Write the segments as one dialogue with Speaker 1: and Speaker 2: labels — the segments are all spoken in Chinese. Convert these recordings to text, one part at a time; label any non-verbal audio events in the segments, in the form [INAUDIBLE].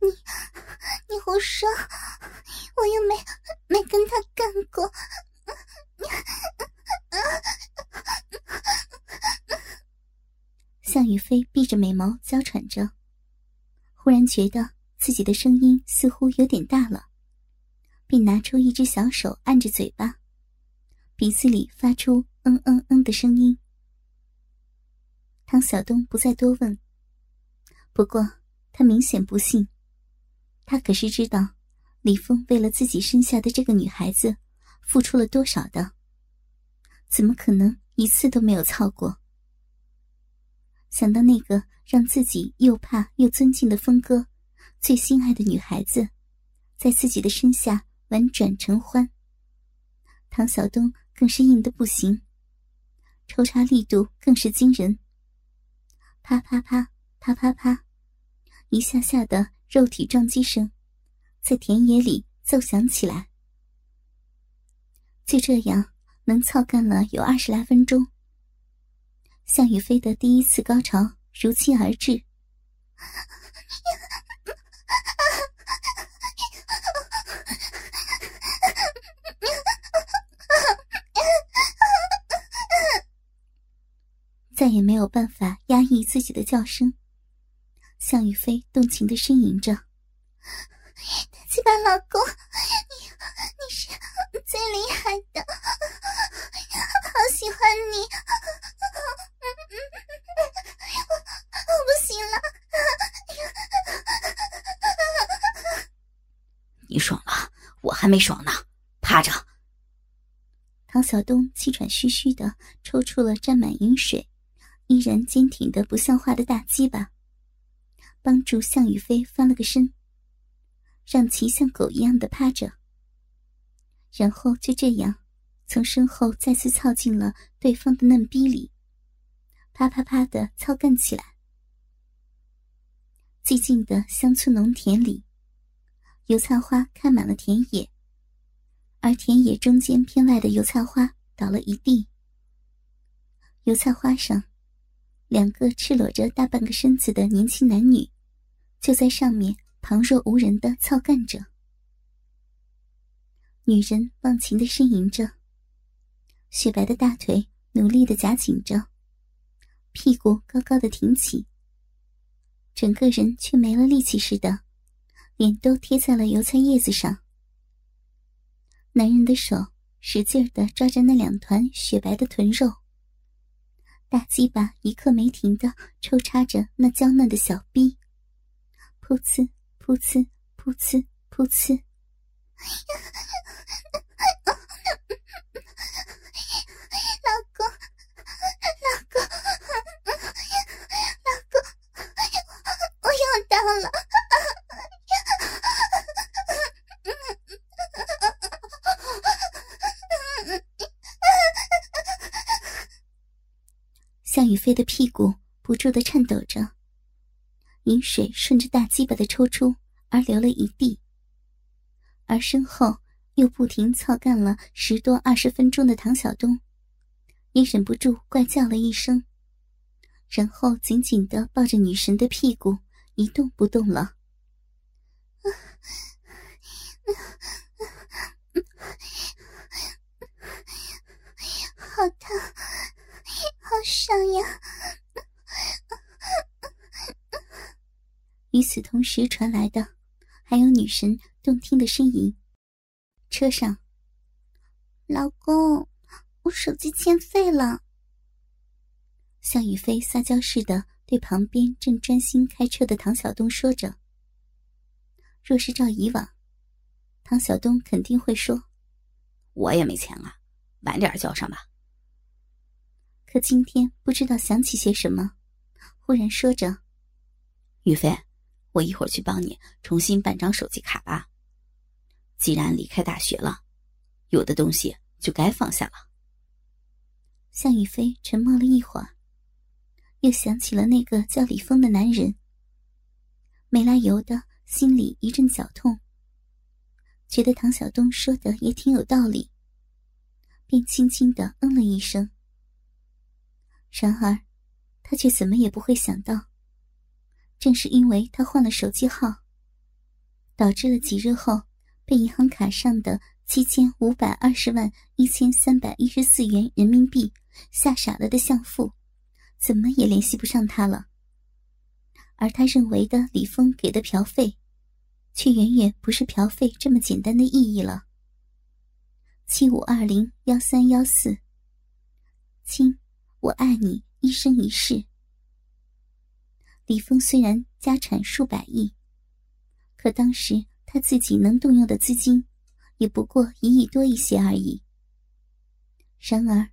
Speaker 1: 你你胡说，我又没没跟他干过。
Speaker 2: 向雨飞闭着美眸，娇喘着，忽然觉得自己的声音似乎有点大了，便拿出一只小手按着嘴巴，鼻子里发出“嗯嗯嗯”的声音。唐小东不再多问，不过他明显不信，他可是知道李峰为了自己生下的这个女孩子付出了多少的，怎么可能一次都没有操过？想到那个让自己又怕又尊敬的峰哥，最心爱的女孩子，在自己的身下婉转承欢，唐小东更是硬的不行，抽插力度更是惊人。啪啪啪，啪啪啪，一下下的肉体撞击声，在田野里奏响起来。就这样，能操干了有二十来分钟。向雨飞的第一次高潮如期而至，也没有办法压抑自己的叫声。向雨飞动情的呻吟着：“
Speaker 1: 大鸡巴老公，你你是最厉害的，好喜欢你。”我不行了，
Speaker 3: 你爽了，我还没爽呢，趴着。
Speaker 2: 唐小东气喘吁吁的抽出了沾满饮水、依然坚挺的不像话的大鸡巴，帮助向宇飞翻了个身，让其像狗一样的趴着，然后就这样从身后再次操进了对方的嫩逼里。啪啪啪的操干起来。寂静的乡村农田里，油菜花开满了田野，而田野中间偏外的油菜花倒了一地。油菜花上，两个赤裸着大半个身子的年轻男女，就在上面旁若无人的操干着。女人忘情的呻吟着，雪白的大腿努力的夹紧着。屁股高高的挺起，整个人却没了力气似的，脸都贴在了油菜叶子上。男人的手使劲的抓着那两团雪白的臀肉，大鸡巴一刻没停的抽插着那娇嫩的小臂，噗呲噗呲噗呲噗呲。的屁股不住的颤抖着，饮水顺着大鸡巴的抽出而流了一地，而身后又不停操干了十多二十分钟的唐小东，也忍不住怪叫了一声，然后紧紧的抱着女神的屁股一动不动了。[LAUGHS]
Speaker 1: 好疼！好爽呀！
Speaker 2: 与此同时传来的，还有女神动听的呻吟。车上，
Speaker 1: 老公，我手机欠费了。
Speaker 2: 向宇飞撒娇似的对旁边正专心开车的唐小东说着。若是照以往，唐小东肯定会说：“
Speaker 3: 我也没钱啊，晚点交上吧。”
Speaker 2: 可今天不知道想起些什么，忽然说着：“
Speaker 3: 宇飞，我一会儿去帮你重新办张手机卡吧。既然离开大学了，有的东西就该放下了。”
Speaker 2: 向宇飞沉默了一会儿，又想起了那个叫李峰的男人，没来由的心里一阵绞痛，觉得唐小东说的也挺有道理，便轻轻的嗯了一声。然而，他却怎么也不会想到，正是因为他换了手机号，导致了几日后被银行卡上的七千五百二十万一千三百一十四元人民币吓傻了的相父，怎么也联系不上他了。而他认为的李峰给的嫖费，却远远不是嫖费这么简单的意义了。七五二零幺三幺四，亲，我爱你一生一世。李峰虽然家产数百亿，可当时他自己能动用的资金，也不过一亿多一些而已。然而，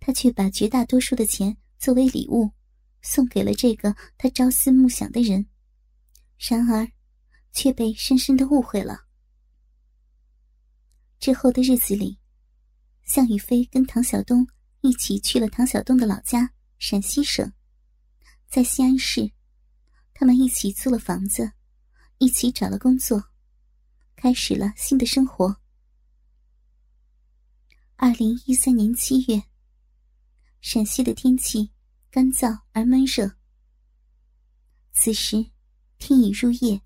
Speaker 2: 他却把绝大多数的钱作为礼物。送给了这个他朝思暮想的人，然而，却被深深的误会了。之后的日子里，向宇飞跟唐晓东一起去了唐晓东的老家陕西省，在西安市，他们一起租了房子，一起找了工作，开始了新的生活。二零一三年七月，陕西的天气。干燥而闷热。此时，天已入夜。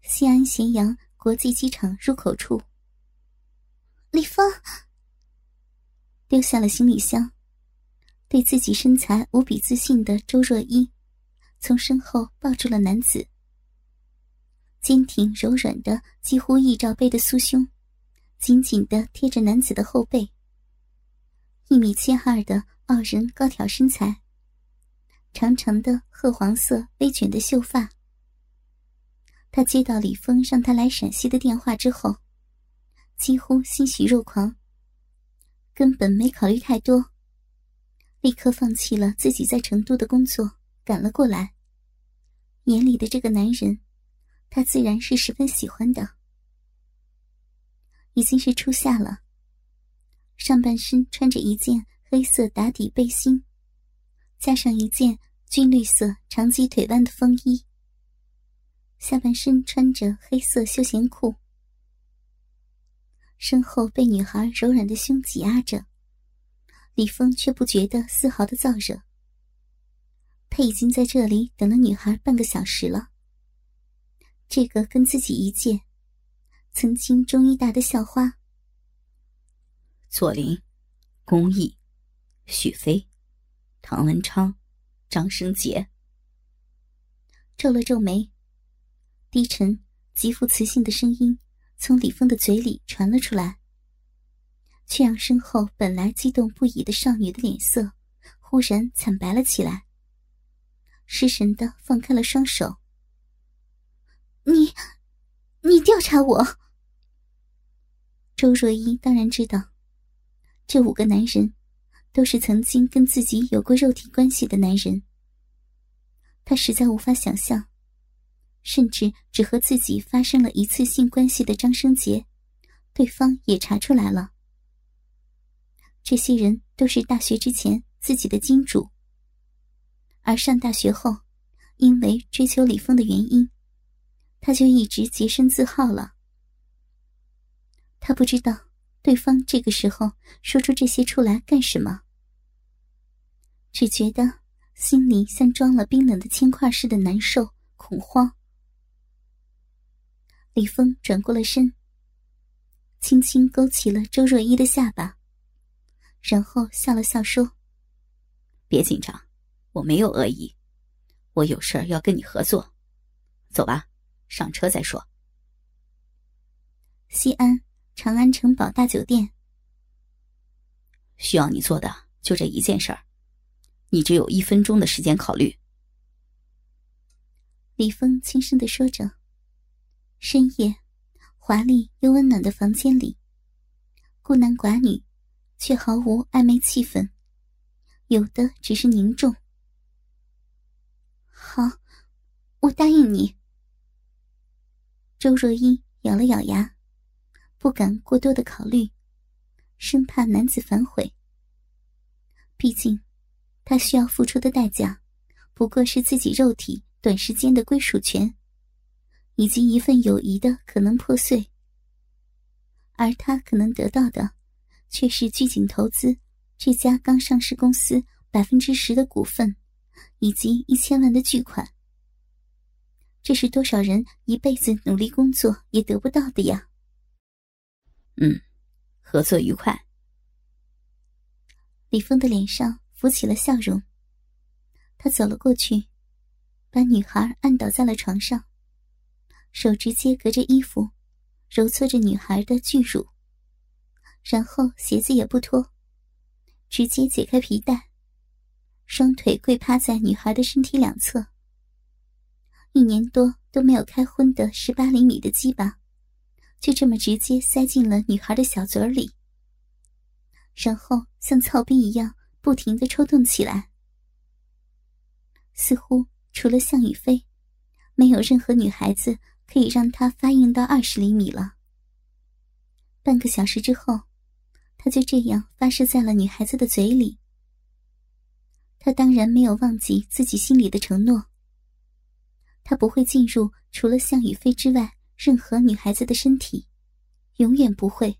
Speaker 2: 西安咸阳国际机场入口处，
Speaker 1: 李峰
Speaker 2: 丢下了行李箱，对自己身材无比自信的周若依，从身后抱住了男子。坚挺柔软的，几乎一罩杯的酥胸，紧紧的贴着男子的后背。一米七二的。傲人高挑身材，长长的褐黄色微卷的秀发。他接到李峰让他来陕西的电话之后，几乎欣喜若狂，根本没考虑太多，立刻放弃了自己在成都的工作，赶了过来。眼里的这个男人，他自然是十分喜欢的。已经是初夏了，上半身穿着一件。黑色打底背心，加上一件军绿色长及腿弯的风衣。下半身穿着黑色休闲裤，身后被女孩柔软的胸挤压着，李峰却不觉得丝毫的燥热。他已经在这里等了女孩半个小时了。这个跟自己一届，曾经中医大的校花，
Speaker 3: 左琳，公益。许飞、唐文昌、张生杰
Speaker 2: 皱了皱眉，低沉、极富磁性的声音从李峰的嘴里传了出来，却让身后本来激动不已的少女的脸色忽然惨白了起来，失神的放开了双手。
Speaker 1: 你，你调查我？
Speaker 2: 周若依当然知道，这五个男人。都是曾经跟自己有过肉体关系的男人，他实在无法想象，甚至只和自己发生了一次性关系的张生杰，对方也查出来了。这些人都是大学之前自己的金主，而上大学后，因为追求李峰的原因，他就一直洁身自好了。他不知道。对方这个时候说出这些出来干什么？只觉得心里像装了冰冷的铅块似的难受、恐慌。李峰转过了身，轻轻勾起了周若依的下巴，然后笑了笑说：“
Speaker 3: 别紧张，我没有恶意，我有事儿要跟你合作，走吧，上车再说。”
Speaker 2: 西安。长安城堡大酒店，
Speaker 3: 需要你做的就这一件事儿，你只有一分钟的时间考虑。”
Speaker 2: 李峰轻声的说着。深夜，华丽又温暖的房间里，孤男寡女，却毫无暧昧气氛，有的只是凝重。
Speaker 1: 好，我答应你。
Speaker 2: 周若依咬了咬牙。不敢过多的考虑，生怕男子反悔。毕竟，他需要付出的代价，不过是自己肉体短时间的归属权，以及一份友谊的可能破碎。而他可能得到的，却是聚景投资这家刚上市公司百分之十的股份以及一千万的巨款。这是多少人一辈子努力工作也得不到的呀！
Speaker 3: 嗯，合作愉快。
Speaker 2: 李峰的脸上浮起了笑容。他走了过去，把女孩按倒在了床上，手直接隔着衣服，揉搓着女孩的巨乳，然后鞋子也不脱，直接解开皮带，双腿跪趴在女孩的身体两侧。一年多都没有开荤的十八厘米的鸡巴，就这么直接塞进了女孩的小嘴里，然后像操逼一样不停的抽动起来。似乎除了向雨飞，没有任何女孩子可以让他发硬到二十厘米了。半个小时之后，他就这样发射在了女孩子的嘴里。他当然没有忘记自己心里的承诺。他不会进入除了向雨飞之外任何女孩子的身体，永远不会。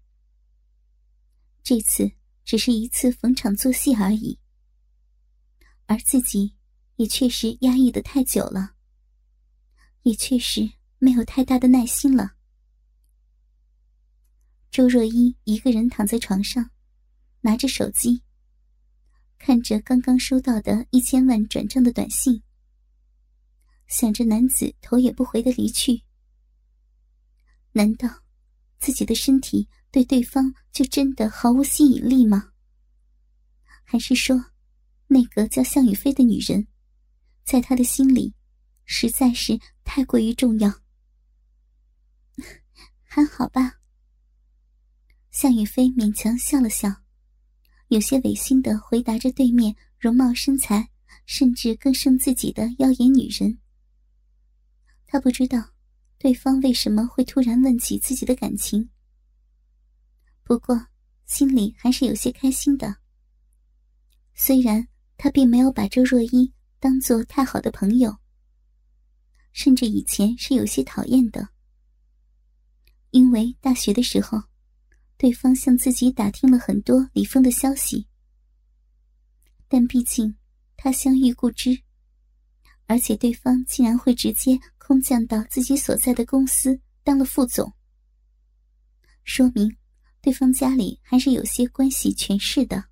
Speaker 2: 这次只是一次逢场作戏而已，而自己也确实压抑的太久了，也确实没有太大的耐心了。周若依一个人躺在床上，拿着手机，看着刚刚收到的一千万转账的短信。想着男子头也不回的离去，难道自己的身体对对方就真的毫无吸引力吗？还是说，那个叫向雨飞的女人，在他的心里实在是太过于重要？[LAUGHS] 还好吧。向雨飞勉强笑了笑，有些违心的回答着对面容貌身材甚至更胜自己的妖艳女人。他不知道，对方为什么会突然问起自己的感情。不过，心里还是有些开心的。虽然他并没有把周若依当做太好的朋友，甚至以前是有些讨厌的。因为大学的时候，对方向自己打听了很多李峰的消息，但毕竟他相遇故知。而且对方竟然会直接空降到自己所在的公司当了副总，说明对方家里还是有些关系权势的。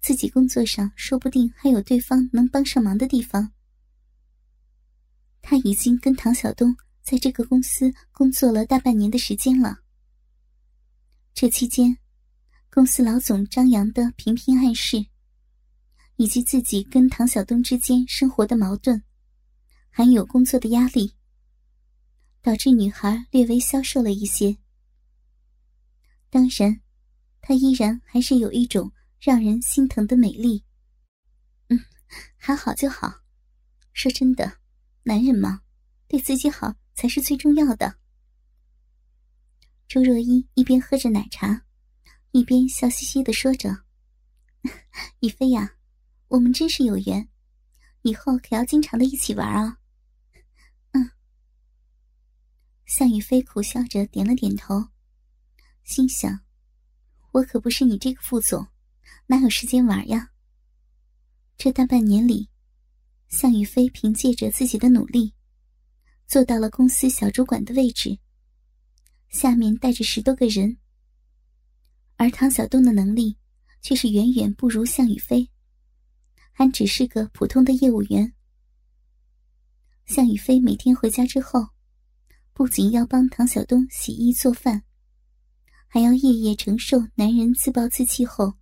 Speaker 2: 自己工作上说不定还有对方能帮上忙的地方。他已经跟唐小东在这个公司工作了大半年的时间了。这期间，公司老总张扬的频频暗示。以及自己跟唐晓东之间生活的矛盾，还有工作的压力，导致女孩略微消瘦了一些。当然，她依然还是有一种让人心疼的美丽。嗯，还好就好。说真的，男人嘛，对自己好才是最重要的。周若依一边喝着奶茶，一边笑嘻嘻的说着：“ [LAUGHS] 雨飞呀。”我们真是有缘，以后可要经常的一起玩啊！嗯，向雨飞苦笑着点了点头，心想：我可不是你这个副总，哪有时间玩呀？这大半年里，向雨飞凭借着自己的努力，做到了公司小主管的位置，下面带着十多个人，而唐小东的能力却是远远不如向雨飞。还只是个普通的业务员。向雨飞每天回家之后，不仅要帮唐小东洗衣做饭，还要夜夜承受男人自暴自弃后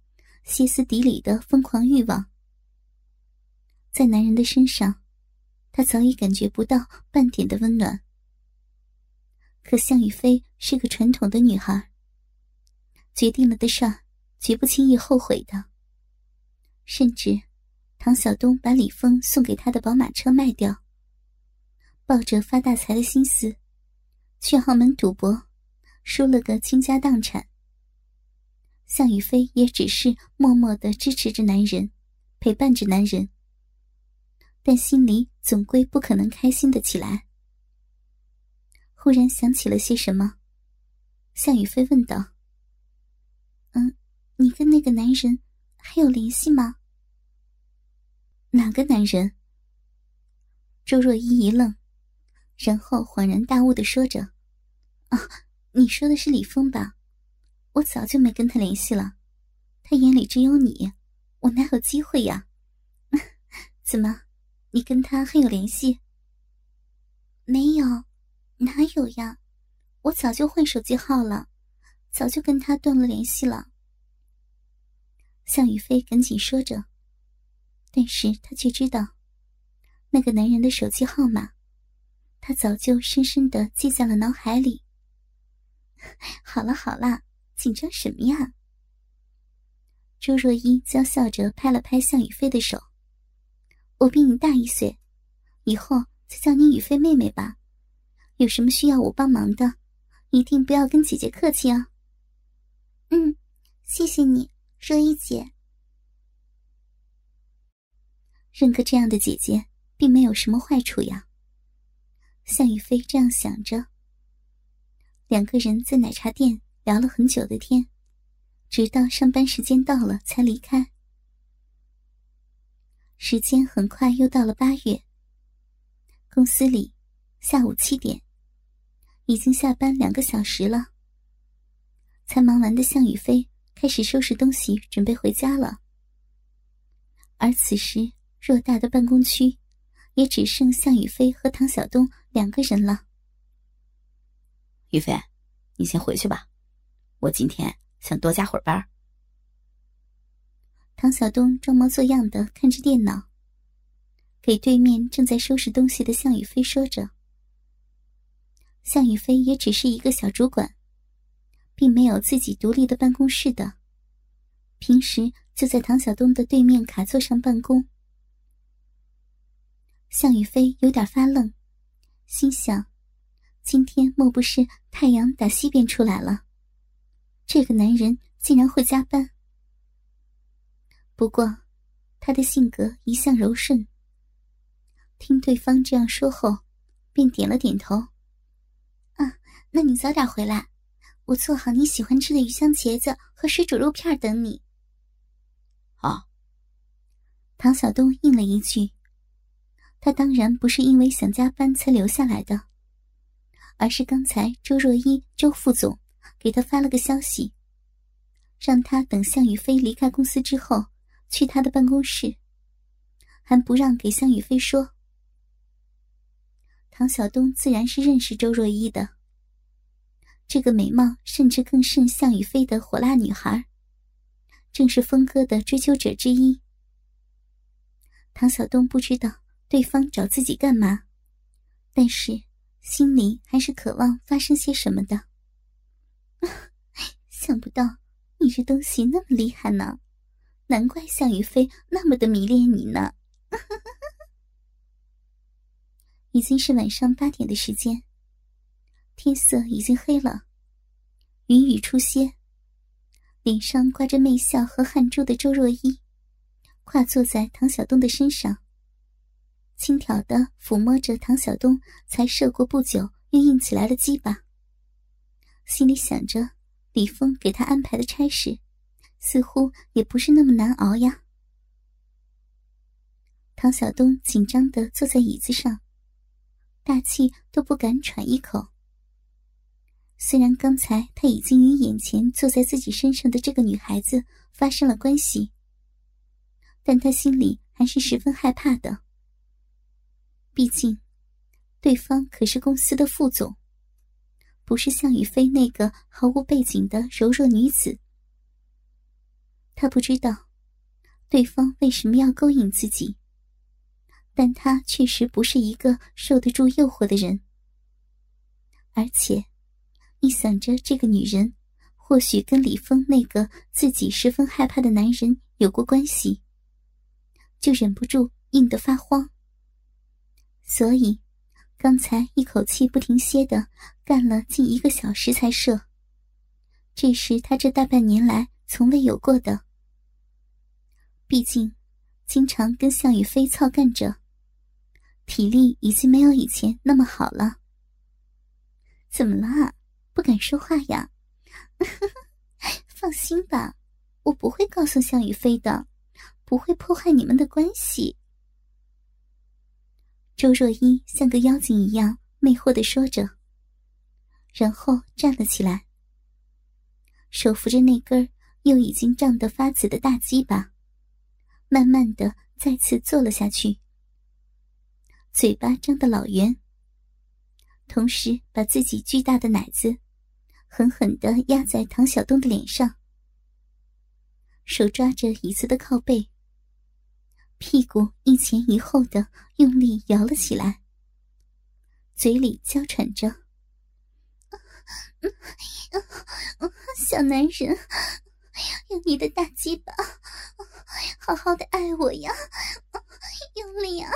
Speaker 2: 歇斯底里的疯狂欲望。在男人的身上，他早已感觉不到半点的温暖。可向雨飞是个传统的女孩，决定了的事儿绝不轻易后悔的，甚至。唐晓东把李峰送给他的宝马车卖掉，抱着发大财的心思，去澳门赌博，输了个倾家荡产。向雨飞也只是默默的支持着男人，陪伴着男人，但心里总归不可能开心的起来。忽然想起了些什么，向宇飞问道：“嗯，你跟那个男人还有联系吗？”哪个男人？周若依一愣，然后恍然大悟的说着：“啊，你说的是李峰吧？我早就没跟他联系了，他眼里只有你，我哪有机会呀？[LAUGHS] 怎么，你跟他还有联系？
Speaker 1: 没有，哪有呀？我早就换手机号了，早就跟他断了联系了。”
Speaker 2: 向宇飞赶紧说着，但是他却知道。那个男人的手机号码，他早就深深的记在了脑海里。[LAUGHS] 好了好了，紧张什么呀？周若依娇笑着拍了拍向宇飞的手：“我比你大一岁，以后就叫你宇飞妹妹吧。有什么需要我帮忙的，一定不要跟姐姐客气啊。”“
Speaker 1: 嗯，谢谢你，若依姐。”
Speaker 2: 认个这样的姐姐。并没有什么坏处呀。向宇飞这样想着。两个人在奶茶店聊了很久的天，直到上班时间到了才离开。时间很快又到了八月。公司里，下午七点，已经下班两个小时了。才忙完的向宇飞开始收拾东西，准备回家了。而此时，偌大的办公区。也只剩向宇飞和唐晓东两个人了。
Speaker 3: 宇飞，你先回去吧，我今天想多加会儿班。
Speaker 2: 唐晓东装模作样的看着电脑，给对面正在收拾东西的向宇飞说着。向宇飞也只是一个小主管，并没有自己独立的办公室的，平时就在唐晓东的对面卡座上办公。向宇飞有点发愣，心想：今天莫不是太阳打西边出来了？这个男人竟然会加班。不过，他的性格一向柔顺，听对方这样说后，便点了点头：“，
Speaker 1: 那你早点回来，我做好你喜欢吃的鱼香茄子和水煮肉片等你。”
Speaker 3: 啊，
Speaker 2: 唐小东应了一句。他当然不是因为想加班才留下来的，而是刚才周若一周副总给他发了个消息，让他等向宇飞离开公司之后去他的办公室，还不让给向宇飞说。唐小东自然是认识周若依的，这个美貌甚至更胜向宇飞的火辣女孩，正是峰哥的追求者之一。唐小东不知道。对方找自己干嘛？但是心里还是渴望发生些什么的。[LAUGHS] 想不到你这东西那么厉害呢，难怪向宇飞那么的迷恋你呢。[LAUGHS] 已经是晚上八点的时间，天色已经黑了，云雨初歇，脸上挂着媚笑和汗珠的周若依，跨坐在唐小东的身上。轻佻的抚摸着唐小东才射过不久又硬起来的鸡巴，心里想着李峰给他安排的差事，似乎也不是那么难熬呀。唐小东紧张的坐在椅子上，大气都不敢喘一口。虽然刚才他已经与眼前坐在自己身上的这个女孩子发生了关系，但他心里还是十分害怕的。毕竟，对方可是公司的副总，不是向宇飞那个毫无背景的柔弱女子。他不知道对方为什么要勾引自己，但他确实不是一个受得住诱惑的人。而且，一想着这个女人或许跟李峰那个自己十分害怕的男人有过关系，就忍不住硬得发慌。所以，刚才一口气不停歇的干了近一个小时才射，这是他这大半年来从未有过的。毕竟，经常跟项羽飞操干着，体力已经没有以前那么好了。怎么了？不敢说话呀？[LAUGHS] 放心吧，我不会告诉向宇飞的，不会破坏你们的关系。周若依像个妖精一样魅惑的说着，然后站了起来，手扶着那根又已经胀得发紫的大鸡巴，慢慢的再次坐了下去，嘴巴张得老圆，同时把自己巨大的奶子狠狠的压在唐小东的脸上，手抓着椅子的靠背。屁股一前一后的用力摇了起来，嘴里娇喘着：“
Speaker 1: 小男人，用你的大鸡巴，好好的爱我呀，用力啊，